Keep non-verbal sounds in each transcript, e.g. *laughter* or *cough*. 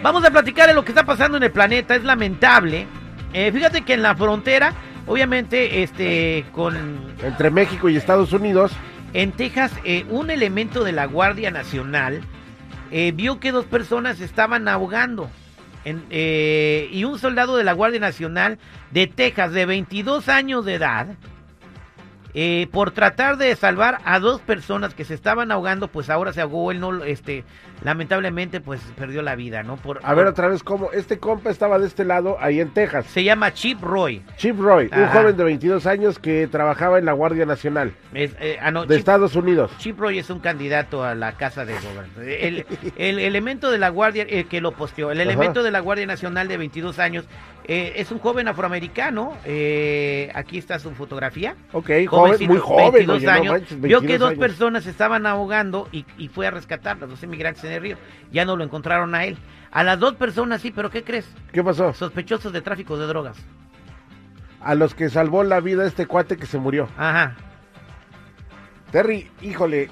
Vamos a platicar de lo que está pasando en el planeta, es lamentable. Eh, fíjate que en la frontera, obviamente, este, con... Entre México y Estados Unidos. En Texas, eh, un elemento de la Guardia Nacional eh, vio que dos personas estaban ahogando. y un soldado de la Guardia Nacional de Texas de 22 años de edad, por tratar de salvar a dos personas que se estaban ahogando, pues ahora se ahogó, él no, este, lamentablemente pues perdió la vida, ¿no? Por, a ver otra vez cómo, este compa estaba de este lado, ahí en Texas. Se llama Chip Roy. Chip Roy, un joven de 22 años que trabajaba en la Guardia Nacional eh, ah, de Estados Unidos. Chip Roy es un candidato a la casa de gobierno. El, el, elemento de la Guardia, el que lo posteó, el elemento de la Guardia Nacional de 22 años, eh, es un joven afroamericano, eh, aquí está su fotografía. Ok, joven, muy joven. 22 años, vio que dos personas estaban ahogando y, y fue a rescatarlas, dos inmigrantes el río. Ya no lo encontraron a él. A las dos personas sí, pero ¿qué crees? ¿Qué pasó? Sospechosos de tráfico de drogas. A los que salvó la vida este cuate que se murió. Ajá. Terry, híjole,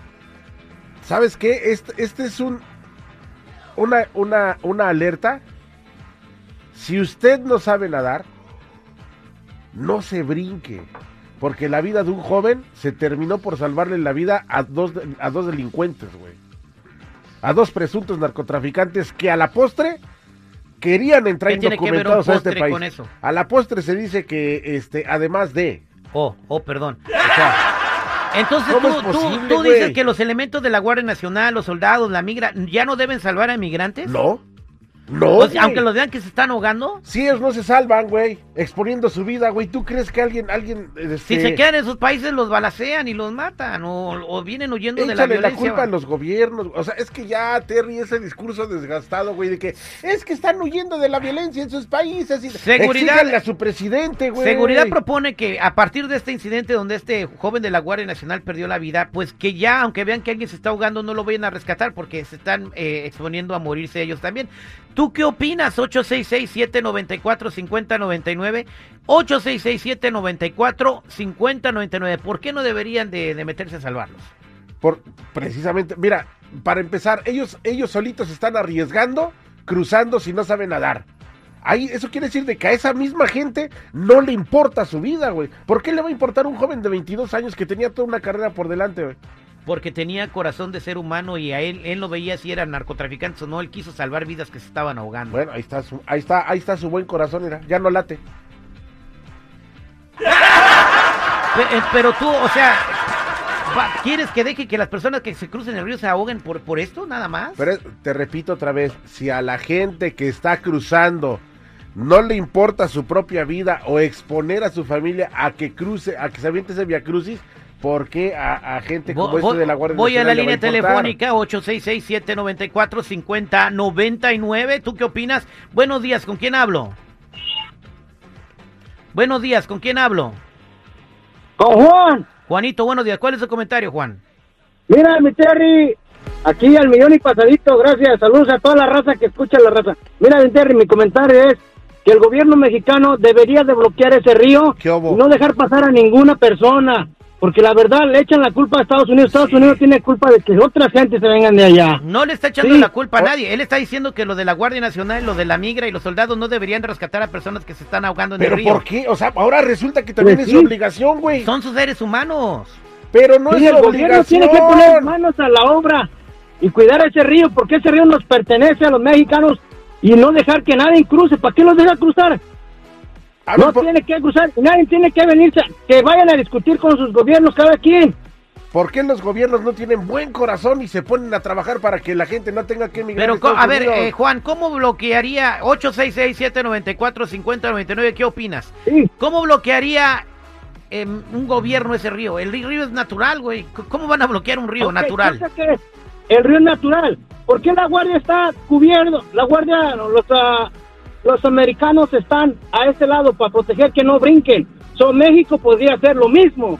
¿sabes qué? Este, este es un una, una, una alerta. Si usted no sabe nadar, no se brinque. Porque la vida de un joven se terminó por salvarle la vida a dos, a dos delincuentes, güey a dos presuntos narcotraficantes que a la postre querían entrar indocumentados a este país. eso? A la postre se dice que, este, además de. Oh, oh, perdón. entonces tú, dices que los elementos de la Guardia Nacional, los soldados, la migra, ya no deben salvar a inmigrantes. No. No. aunque los vean que se están ahogando. Si ellos no se salvan, güey, exponiendo su vida, güey. ¿Tú crees que alguien, alguien. Este... Si se quedan en sus países, los balacean y los matan. O, vienen huyendo de la violencia. la culpa a los gobiernos. O sea, es que ya, Terry, ese discurso desgastado, güey, de que es que están huyendo de la violencia en sus países. Y seguridad. a su presidente, güey. Seguridad propone que a partir de este incidente donde este joven de la Guardia Nacional perdió la vida, pues que ya, aunque vean que alguien se está ahogando, no lo vayan a rescatar porque se están eh, exponiendo a morirse ellos también. ¿Tú qué opinas? 866-794-5099. 866-794-5099. ¿Por qué no deberían de, meterse a salvarlos? Por, precisamente, mira, para empezar, ellos, ellos solitos están arriesgando, cruzando si no saben nadar. Ahí, eso quiere decir de que a esa misma gente no le importa su vida, güey. ¿Por qué le va a importar un joven de 22 años que tenía toda una carrera por delante, güey? Porque tenía corazón de ser humano y a él, él no veía si eran narcotraficantes o no, él quiso salvar vidas que se estaban ahogando. Bueno, ahí está su, ahí está, ahí está su buen corazón, mira, ya no late. Eh, pero, tú, o sea, ¿quieres que deje que las personas que se crucen el río se ahoguen por, por esto, nada más? Pero te repito otra vez, si a la gente que está cruzando no le importa su propia vida o exponer a su familia a que cruce, a que se aviente ese via crucis, ¿Por qué a, gente como este de la Guardia Voy a la línea telefónica 866-794-5099. ¿Tú qué opinas? Buenos días, ¿con quién hablo? Buenos días, ¿con quién hablo? Con Juan. Juanito, buenos días. ¿Cuál es el comentario, Juan? Mira, mi Terry, aquí al millón y pasadito, gracias. Saludos a toda la raza que escucha la raza. Mira, mi Terry, mi comentario es que el gobierno mexicano debería de bloquear ese río y no dejar pasar a ninguna persona. Porque la verdad le echan la culpa a Estados Unidos. Estados Unidos tiene culpa de que otras gente se vengan de allá. No le está echando la culpa a nadie. Él está diciendo que lo de la Guardia Nacional, lo de la migra y los soldados no deberían rescatar a personas que se están ahogando en el río. ¿Pero por qué? O sea, ahora resulta que también pues es su obligación, güey. Son sus seres humanos. Pero no es el gobierno tiene que poner manos a la obra y cuidar ese río, porque ese río nos pertenece a los mexicanos y no dejar que nadie cruce. ¿Para qué los deja cruzar? No tiene que cruzar, nadie tiene que venirse, que vayan a discutir con sus gobiernos cada quien. ¿Por qué los gobiernos no tienen buen corazón y se ponen a trabajar para que la gente no tenga que emigrar? Pero, a, ver, eh, Juan, ¿cómo bloquearía 866-794-5099? ¿Qué opinas? ¿Cómo bloquearía em, un gobierno ese río? El río es natural, güey. ¿Cómo van a bloquear un río natural? el río es natural. ¿Por qué la guardia está cubierto? La guardia, los, uh, los americanos están a este lado para proteger que no brinquen. So, México podría hacer lo mismo.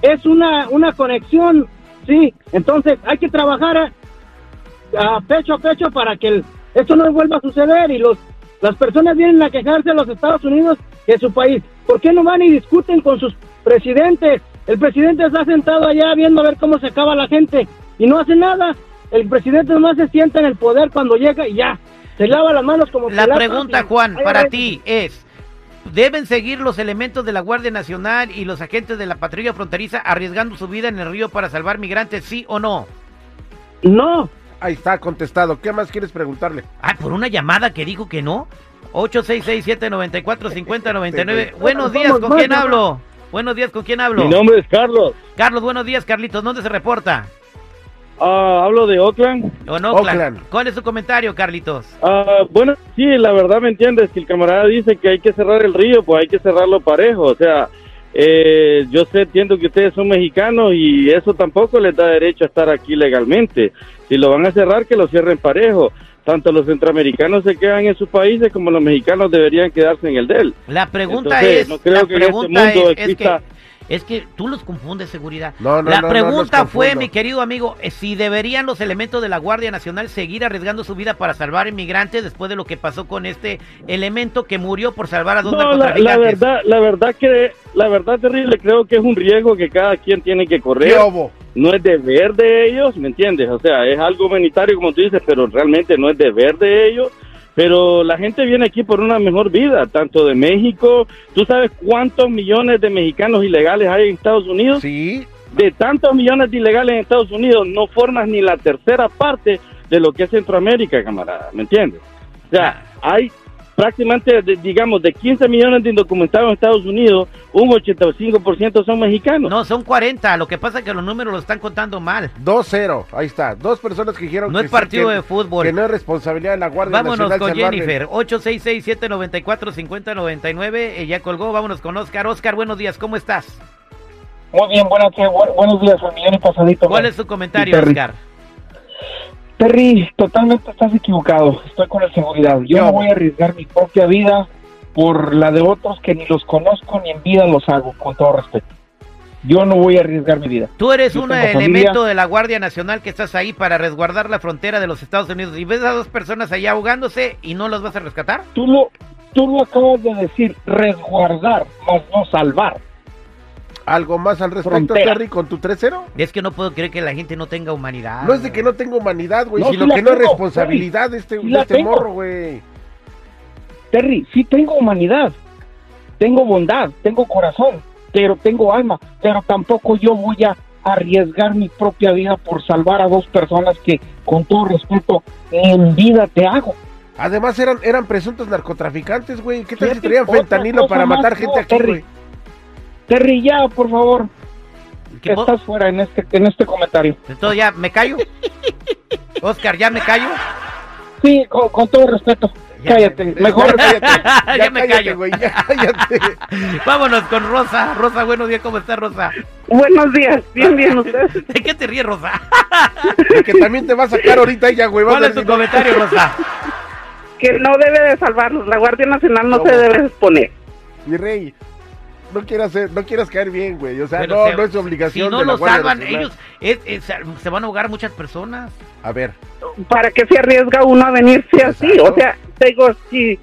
Es una, una conexión, sí. Entonces hay que trabajar a, pecho a pecho para que esto no vuelva a suceder y los las personas vienen a quejarse a los Estados Unidos de su país. ¿Por qué no van y discuten con sus presidentes? El presidente está sentado allá viendo a ver cómo se acaba la gente y no hace nada. El presidente nomás se sienta en el poder cuando llega y ya. Se lava las manos como La pregunta, Juan, Ay, para ay, ti es, ¿deben seguir los elementos de la Guardia Nacional y los agentes de la patrulla fronteriza arriesgando su vida en el río para salvar migrantes, sí o no? No, Ahí está contestado. ¿Qué más quieres preguntarle? Ah, por una llamada que dijo que no. 8667-945099. *laughs* Buenos días, ¿con quién hablo? Buenos días, ¿con quién hablo? Mi nombre es Carlos. Carlos, buenos días, Carlitos. ¿Dónde se reporta? Ah, hablo de Oakland. ¿O no, Oakland? Oakland. ¿Cuál es su comentario, Carlitos? Ah, bueno, sí, la verdad me entiendes. que el camarada dice que hay que cerrar el río, pues hay que cerrarlo parejo. O sea, eh, yo sé, entiendo que ustedes son mexicanos y eso tampoco les da derecho a estar aquí legalmente. Si lo van a cerrar, que lo cierren parejo. Tanto los centroamericanos se quedan en sus países como los mexicanos deberían quedarse en el de él. La pregunta Entonces, es, no creo la que en este mundo es, es exista- que es que tú los confundes seguridad. No, no, la no, pregunta fue, mi querido amigo, eh, si deberían los elementos de la Guardia Nacional seguir arriesgando su vida para salvar inmigrantes después de lo que pasó con este elemento que murió por salvar a dos No, la, narcotraficantes. la verdad, la verdad que, la verdad terrible, creo que es un riesgo que cada quien tiene que ¿Qué correr. obo? no es deber de ellos, ¿me entiendes? O sea, es algo humanitario como tú dices, pero realmente no es deber de ellos. Pero la gente viene aquí por una mejor vida, tanto de México. ¿Tú sabes cuántos millones de mexicanos ilegales hay en Estados Unidos? Sí. De tantos millones de ilegales en Estados Unidos, no formas ni la tercera parte de lo que es Centroamérica, camarada, ¿me entiendes? O sea, hay prácticamente, de- digamos, de 15 millones de indocumentados en Estados Unidos, un 85% son mexicanos. No, son 40. Lo que pasa es que los números lo están contando mal. 2-0. Ahí está. Dos personas que dijeron No que es sí, partido que- de fútbol. Que no es responsabilidad de la Guardia Vámonos Nacional. con salvarle. Jennifer. 866-794-5099. Ella colgó. Vámonos con Oscar. Oscar, buenos días. ¿Cómo estás? Muy bien, buenas, bu- buenos días, al millón y pasadito. ¿Cuál man. es su comentario. Oscar? Terry, totalmente estás equivocado. Estoy con la seguridad. Yo no voy a arriesgar mi propia vida por la de otros que ni los conozco ni en vida los hago, con todo respeto. Yo no voy a arriesgar mi vida. Tú eres Yo un elemento familia. de la Guardia Nacional que estás ahí para resguardar la frontera de los Estados Unidos y ves a dos personas allá ahogándose y no las vas a rescatar. Tú lo, tú lo acabas de decir, resguardar, más no salvar. ¿Algo más al respecto, Frontera. Terry, con tu 3-0? Es que no puedo creer que la gente no tenga humanidad. No es de que no tenga humanidad, güey, No, sino que no es responsabilidad de este, sí de este morro, güey. Terry, sí tengo humanidad, tengo bondad, tengo corazón, pero tengo alma, pero tampoco yo voy a arriesgar mi propia vida por salvar a dos personas que, con todo respeto, en vida te hago. Además eran, eran presuntos narcotraficantes, güey. ¿Qué tal si traían fentanilo para más, matar gente no, aquí, Terry. güey? Terry, ya, por favor, Que vos- estás fuera en este, en este comentario. Entonces ya me callo. Oscar, ya me callo. Sí, con, con todo respeto, Ya. cállate, mejor. *laughs* Cállate, Ya me cállate, callo. güey, ya cállate. *laughs* Vámonos con Rosa. Rosa, buenos días. ¿Cómo está Rosa? Buenos días, bien, bien, ustedes. *laughs* ¿De qué te ríes, Rosa? De que también te va a sacar ahorita ella, güey. ¿Cuál es tu no, comentario, Rosa? Que no debe de salvarlos, la Guardia Nacional no ¿Cómo? se debe exponer. Mi rey, no quieras, ser, no quieras caer bien, güey. O sea, Pero no, se- no es obligación Si no de la lo Guardia salvan, Nacional. ellos es- es- se van a ahogar muchas personas. A ver, ¿Para qué se arriesga uno a venirse así? O sea, te digo, si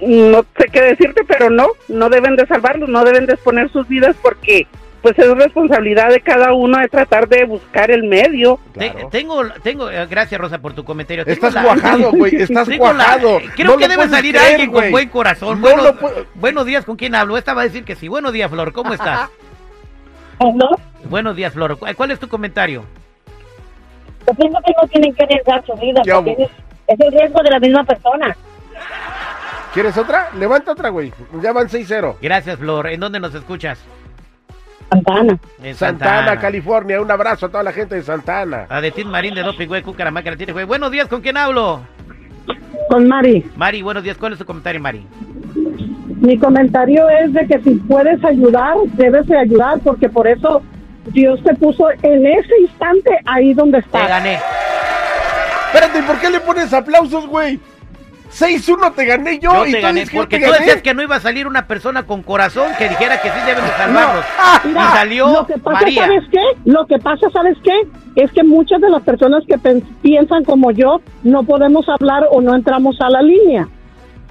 no sé qué decirte, pero no, no deben de salvarlos, no deben de exponer sus vidas porque pues es responsabilidad de cada uno de tratar de buscar el medio. Claro. tengo, tengo, eh, gracias Rosa por tu comentario. Tengo Estás la- cuajado, güey, *laughs* estás la- cuajado. creo No que lo debe salir creer, alguien con buen corazón. No buenos, lo buenos días, ¿con quién hablo? Esta va a decir que sí. Buenos días, Flor, ¿cómo estás? *laughs* ¿no? Buenos días, Flor. ¿Cu- ¿Cuál es tu comentario? Yo pienso que no tienen que arriesgar su vida, Ya, porque es, es el riesgo de la misma persona. ¿Quieres otra? Levanta otra, güey. Ya van 6-0. Gracias, Flor. ¿En dónde nos escuchas? Santana. En Santana, California. Un abrazo a toda la gente de Santana. A de Tin Marín de Doping, güey, Cucaramaca, la tiene, güey. Buenos días, ¿con quién hablo? Con Mari. Mari, buenos días. ¿Cuál es tu comentario, Mari? Mi comentario es de que si puedes ayudar, debes de ayudar, porque por eso Dios te puso en ese instante ahí donde Te estás. gané. Espérate, ¿y por qué le pones aplausos, güey? 6-1 te gané yo. Yo y te tú gané porque te tú gané. decías que no iba a salir una persona con corazón que dijera que sí deben de salvarlos. Mira, y salió lo que pasa, María. ¿sabes qué? Lo que pasa, ¿sabes qué? Es que muchas de las personas que piensan como yo no podemos hablar o no entramos a la línea.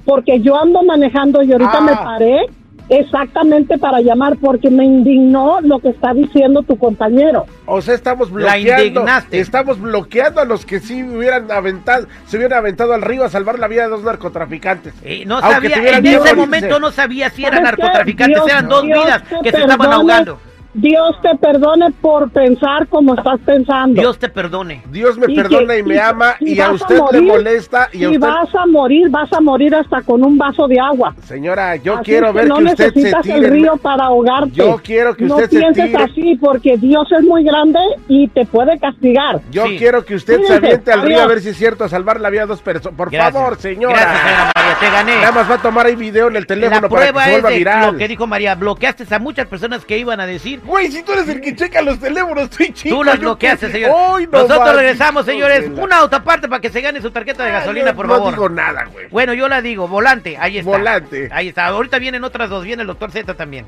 Porque yo ando manejando y ahorita Ah. me paré exactamente para llamar porque me indignó lo que está diciendo tu compañero. O sea, estamos La bloqueando. indignaste. Estamos bloqueando a los que sí hubieran aventado, se hubieran aventado al río a salvar la vida de dos narcotraficantes. Eh, no Aunque sabía, en ese momento no sabía si eran narcotraficantes, Dios- eran dos Dios vidas que se estaban ahogando. Dios te perdone por pensar como estás pensando. Dios te perdone. Dios me Y perdona que- y me y- ama y y, a vas a usted le molesta y a Si usted... vas a morir, vas a morir hasta con un vaso de agua. Señora, yo Así quiero es que ver no que usted se necesitas tire. el río para ahogarte. Yo quiero que no usted se pienses tire. así porque Dios es muy grande y te puede castigar. Yo Sí. quiero que usted se aviente al río a ver si es cierto, a salvar la vida de dos personas. Por Gracias. favor, señora. Gracias, señora Te gané. Nada más va a tomar ahí video en el teléfono La para que prueba se es vuelva de viral. lo que dijo María. Bloqueaste a muchas personas que iban a decir. Güey, si tú eres el que checa los teléfonos, estoy chico. Tú los bloqueaste, qué- señor. No Nosotros regresamos, señores. la- Una autoparte para que se gane su tarjeta de Ah, gasolina, yo por no favor. digo nada, güey. Bueno, yo la digo. Volante, ahí está. Volante. Ahí está. Ahorita vienen otras dos. Viene el doctor Z también.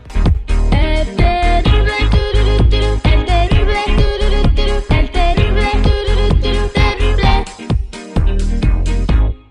Everybody,